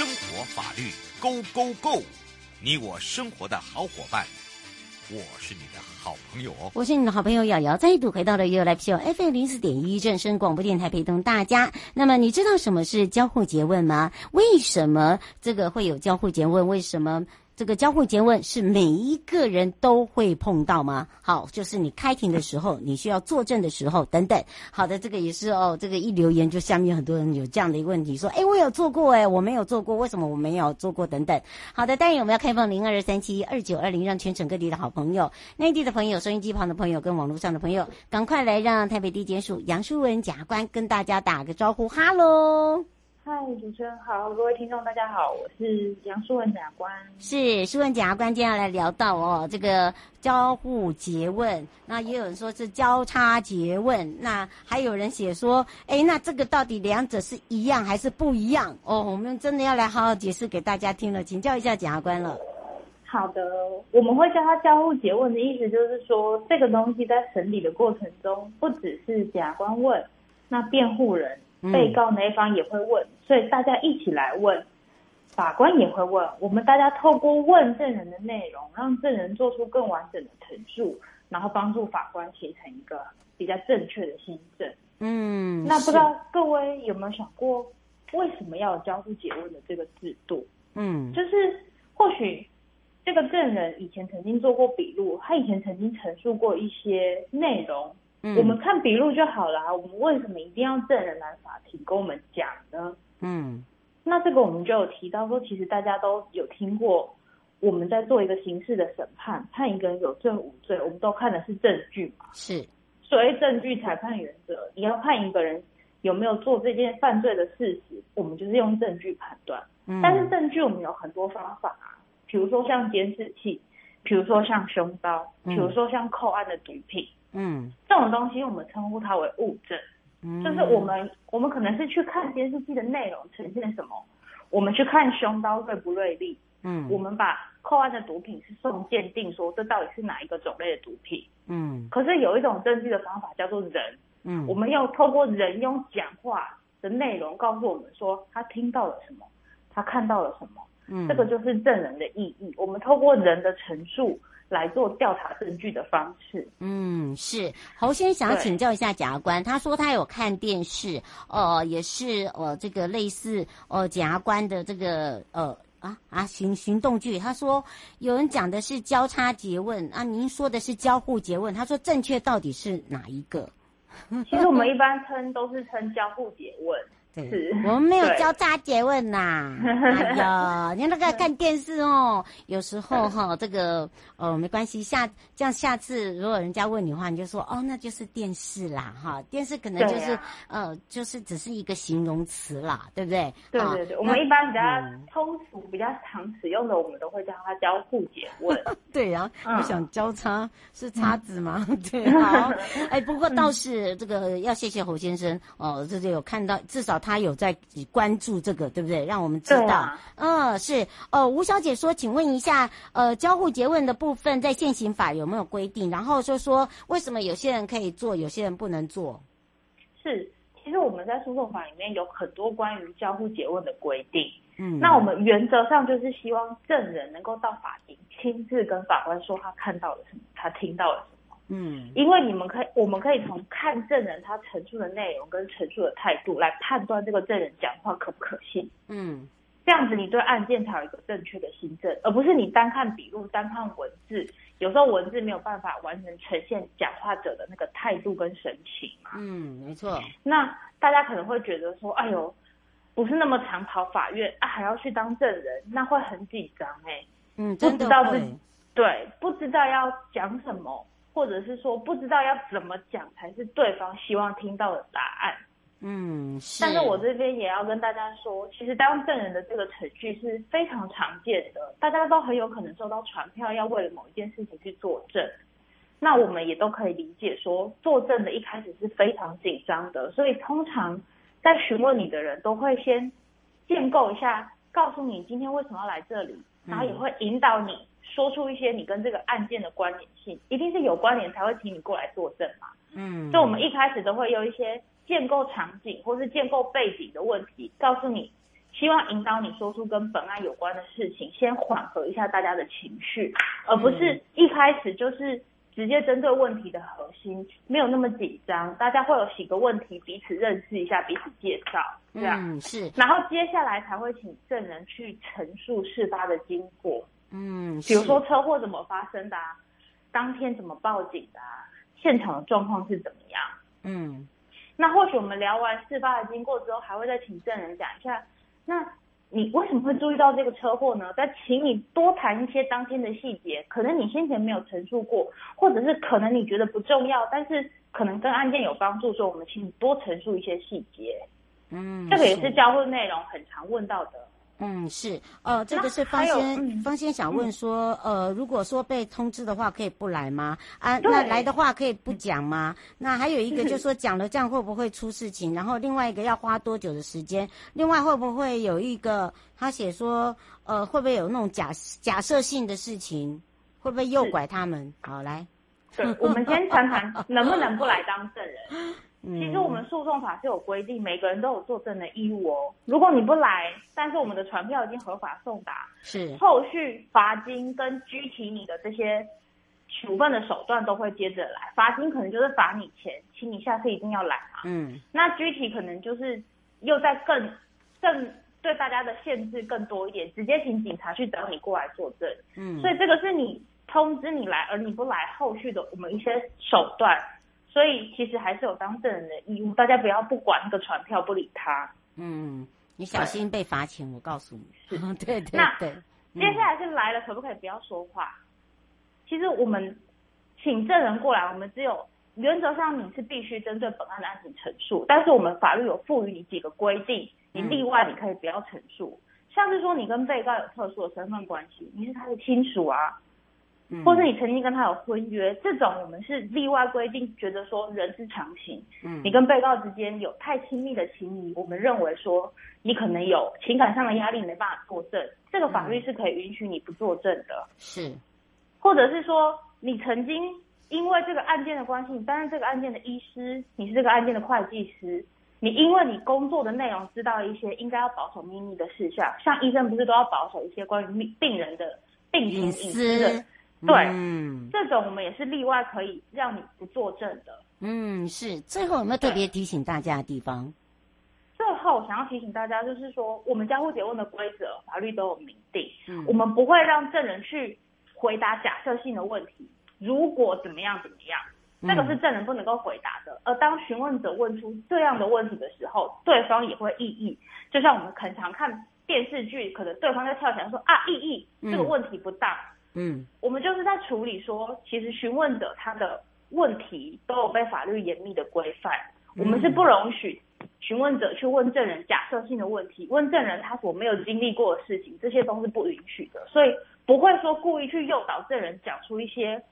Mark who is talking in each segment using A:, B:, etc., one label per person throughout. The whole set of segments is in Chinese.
A: 生活法律 Go Go Go！你我生活的好伙伴，我是你的好朋友哦。
B: 我是你的好朋友瑶瑶，再度回到了 You Live Show FM 零四点一正声广播电台，陪同大家。那么你知道什么是交互诘问吗？为什么这个会有交互诘问？为什么？这个交互詰问是每一个人都会碰到吗？好，就是你开庭的时候，你需要作证的时候等等。好的，这个也是哦。这个一留言，就下面很多人有这样的一个问题，说：哎，我有做过，哎，我没有做过，为什么我没有做过？等等。好的，当然我们要开放零二三七二九二零，让全省各地的好朋友、内地的朋友、收音机旁的朋友跟网络上的朋友，赶快来让台北地检署杨淑文检察官跟大家打个招呼，哈喽。
C: 嗨，主持人好，各位听众大家好，我是杨淑文检察官。
B: 是淑文检察官，接下来聊到哦，这个交互诘问，那也有人说是交叉诘问，那还有人写说，哎，那这个到底两者是一样还是不一样？哦，我们真的要来好好解释给大家听了，请教一下检察官了。
C: 好的，我们会叫它交互诘问的意思就是说，这个东西在审理的过程中，不只是检察官问，那辩护人。被告那一方也会问，所以大家一起来问，法官也会问。我们大家透过问证人的内容，让证人做出更完整的陈述，然后帮助法官形成一个比较正确的心证。嗯，那不知道各位有没有想过，为什么要有交互詰问的这个制度？嗯，就是或许这个证人以前曾经做过笔录，他以前曾经陈述过一些内容。嗯，我们看笔录就好了啊，我们为什么一定要证人来法庭跟我们讲呢？嗯，那这个我们就有提到说，其实大家都有听过，我们在做一个刑事的审判，判一个人有罪无罪，我们都看的是证据嘛。是，所谓证据裁判原则，你要判一个人有没有做这件犯罪的事实，我们就是用证据判断。嗯，但是证据我们有很多方法啊，比如说像监视器，比如说像凶刀，比如说像扣案的毒品。嗯，这种东西我们称呼它为物证，嗯，就是我们我们可能是去看电视剧的内容呈现什么，我们去看凶刀锐不锐利，嗯，我们把扣案的毒品是送鉴定，说这到底是哪一个种类的毒品，嗯，可是有一种证据的方法叫做人，嗯，我们要透过人用讲话的内容告诉我们说他听到了什么，他看到了什么，嗯，这个就是证人的意义，我们透过人的陈述。来做调查证据的方式。嗯，
B: 是。侯先想请教一下检察官，他说他有看电视，呃，也是呃这个类似呃检察官的这个呃啊啊行行动剧。他说有人讲的是交叉诘问啊，您说的是交互诘问。他说正确到底是哪一个？
C: 其实我们一般称都是称交互诘问。
B: 对，是我们没有交叉詰问呐。哎呦，你那个看电视哦，有时候哈，这个哦没关系，下这样下次如果人家问你的话，你就说哦，那就是电视啦，哈，电视可能就是、啊、呃，就是只是一个形容词啦，对不对？
C: 对对对，我们一般比较通俗、比较常使用的，我们都会叫它交互詰问。
B: 对呀、啊，我想交叉是叉子吗？嗯、对，好，哎，不过倒是这个要谢谢侯先生哦，这就有看到至少。他有在关注这个，对不对？让我们知道。啊、嗯，是。呃，吴小姐说，请问一下，呃，交互诘问的部分在现行法有没有规定？然后就说，为什么有些人可以做，有些人不能做？
C: 是，其实我们在诉讼法里面有很多关于交互诘问的规定。嗯，那我们原则上就是希望证人能够到法庭亲自跟法官说他看到了什么，他听到了什么。嗯，因为你们可以，我们可以从看证人他陈述的内容跟陈述的态度来判断这个证人讲话可不可信。嗯，这样子你对案件才有一个正确的心证，而不是你单看笔录、单看文字，有时候文字没有办法完全呈现讲话者的那个态度跟神情嘛。嗯，没错。那大家可能会觉得说，哎呦，不是那么常跑法院啊，还要去当证人，那会很紧张哎。嗯，真的。不知道自己，对，不知道要讲什么。或者是说不知道要怎么讲才是对方希望听到的答案。
B: 嗯，是。
C: 但是我这边也要跟大家说，其实当证人的这个程序是非常常见的，大家都很有可能收到传票，要为了某一件事情去作证。那我们也都可以理解说，作证的一开始是非常紧张的，所以通常在询问你的人都会先建构一下，告诉你今天为什么要来这里，然后也会引导你说出一些你跟这个案件的关联性，一定是有关联才会请你过来作证嘛。嗯，所以我们一开始都会有一些。建构场景或是建构背景的问题，告诉你，希望引导你说出跟本案有关的事情，先缓和一下大家的情绪，而不是一开始就是直接针对问题的核心，没有那么紧张，大家会有几个问题彼此认识一下，彼此介绍，这样，
B: 嗯，是，
C: 然后接下来才会请证人去陈述事发的经过，
B: 嗯，
C: 比如说车祸怎么发生的啊，当天怎么报警的啊，现场的状况是怎么样，
B: 嗯。
C: 那或许我们聊完事发的经过之后，还会再请证人讲一下，那你为什么会注意到这个车祸呢？再请你多谈一些当天的细节，可能你先前没有陈述过，或者是可能你觉得不重要，但是可能跟案件有帮助，所以我们请你多陈述一些细节。
B: 嗯，
C: 这个也是交互内容很常问到的。
B: 嗯，是，呃，这个是方先，嗯、方先想问说，呃，如果说被通知的话，可以不来吗？啊，那来的话可以不讲吗？那还有一个就是说，讲了这样会不会出事情？然后另外一个要花多久的时间？另外会不会有一个他写说，呃，会不会有那种假假设性的事情？会不会诱拐他们？好，来，
C: 对，我们先谈谈能不能不来当证人。其实我们诉讼法是有规定，每个人都有作证的义务哦。如果你不来，但是我们的传票已经合法送达，
B: 是
C: 后续罚金跟拘提你的这些处分的手段都会接着来。罚金可能就是罚你钱，请你下次一定要来嘛。
B: 嗯，
C: 那拘提可能就是又在更更对大家的限制更多一点，直接请警察去找你过来作证。
B: 嗯，
C: 所以这个是你通知你来，而你不来，后续的我们一些手段。所以其实还是有当证人的义务，大家不要不管那个传票不理他。
B: 嗯，你小心被罚钱，我告诉你。是，对对对。
C: 那接下来是来了，可不可以不要说话？其实我们请证人过来，我们只有原则上你是必须针对本案的案情陈述，但是我们法律有赋予你几个规定，你例外你可以不要陈述，像是说你跟被告有特殊的身份关系，你是他的亲属啊。或是你曾经跟他有婚约，这种我们是例外规定，觉得说人之常情。嗯，你跟被告之间有太亲密的情谊，我们认为说你可能有情感上的压力，没办法作证，这个法律是可以允许你不作证的。
B: 是，
C: 或者是说你曾经因为这个案件的关系，你担任这个案件的医师，你是这个案件的会计师，你因为你工作的内容知道一些应该要保守秘密的事项，像医生不是都要保守一些关于病人的病情隐私的。对，嗯，这种我们也是例外，可以让你不作证的。
B: 嗯，是。最后有没有特别提醒大家的地方？
C: 最后我想要提醒大家，就是说我们交互詰问的规则，法律都有明定。
B: 嗯，
C: 我们不会让证人去回答假设性的问题。如果怎么样怎么样，这个是证人不能够回答的。而当询问者问出这样的问题的时候，对方也会异议。就像我们很常看电视剧，可能对方就跳起来说啊，异议，这个问题不当。
B: 嗯，
C: 我们就是在处理说，其实询问者他的问题都有被法律严密的规范，我们是不容许询问者去问证人假设性的问题，问证人他所没有经历过的事情，这些都是不允许的，所以不会说故意去诱导证人讲出一些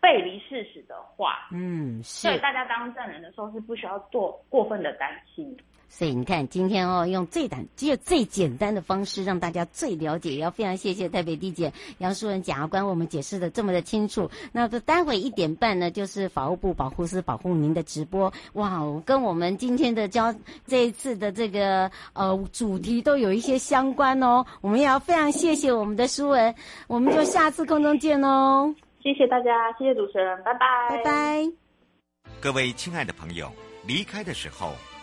C: 背离事实的话。
B: 嗯，是。
C: 所以大家当证人的时候是不需要做过分的担心。
B: 所以你看，今天哦，用最简、只有最简单的方式，让大家最了解。也要非常谢谢台北地检杨淑文检察官，我们解释的这么的清楚。那这待会一点半呢，就是法务部保护司保护您的直播。哇，跟我们今天的交这一次的这个呃主题都有一些相关哦。我们也要非常谢谢我们的书文，我们就下次空中见哦。
C: 谢谢大家，谢谢主持人，拜拜，
B: 拜拜。
A: 各位亲爱的朋友，离开的时候。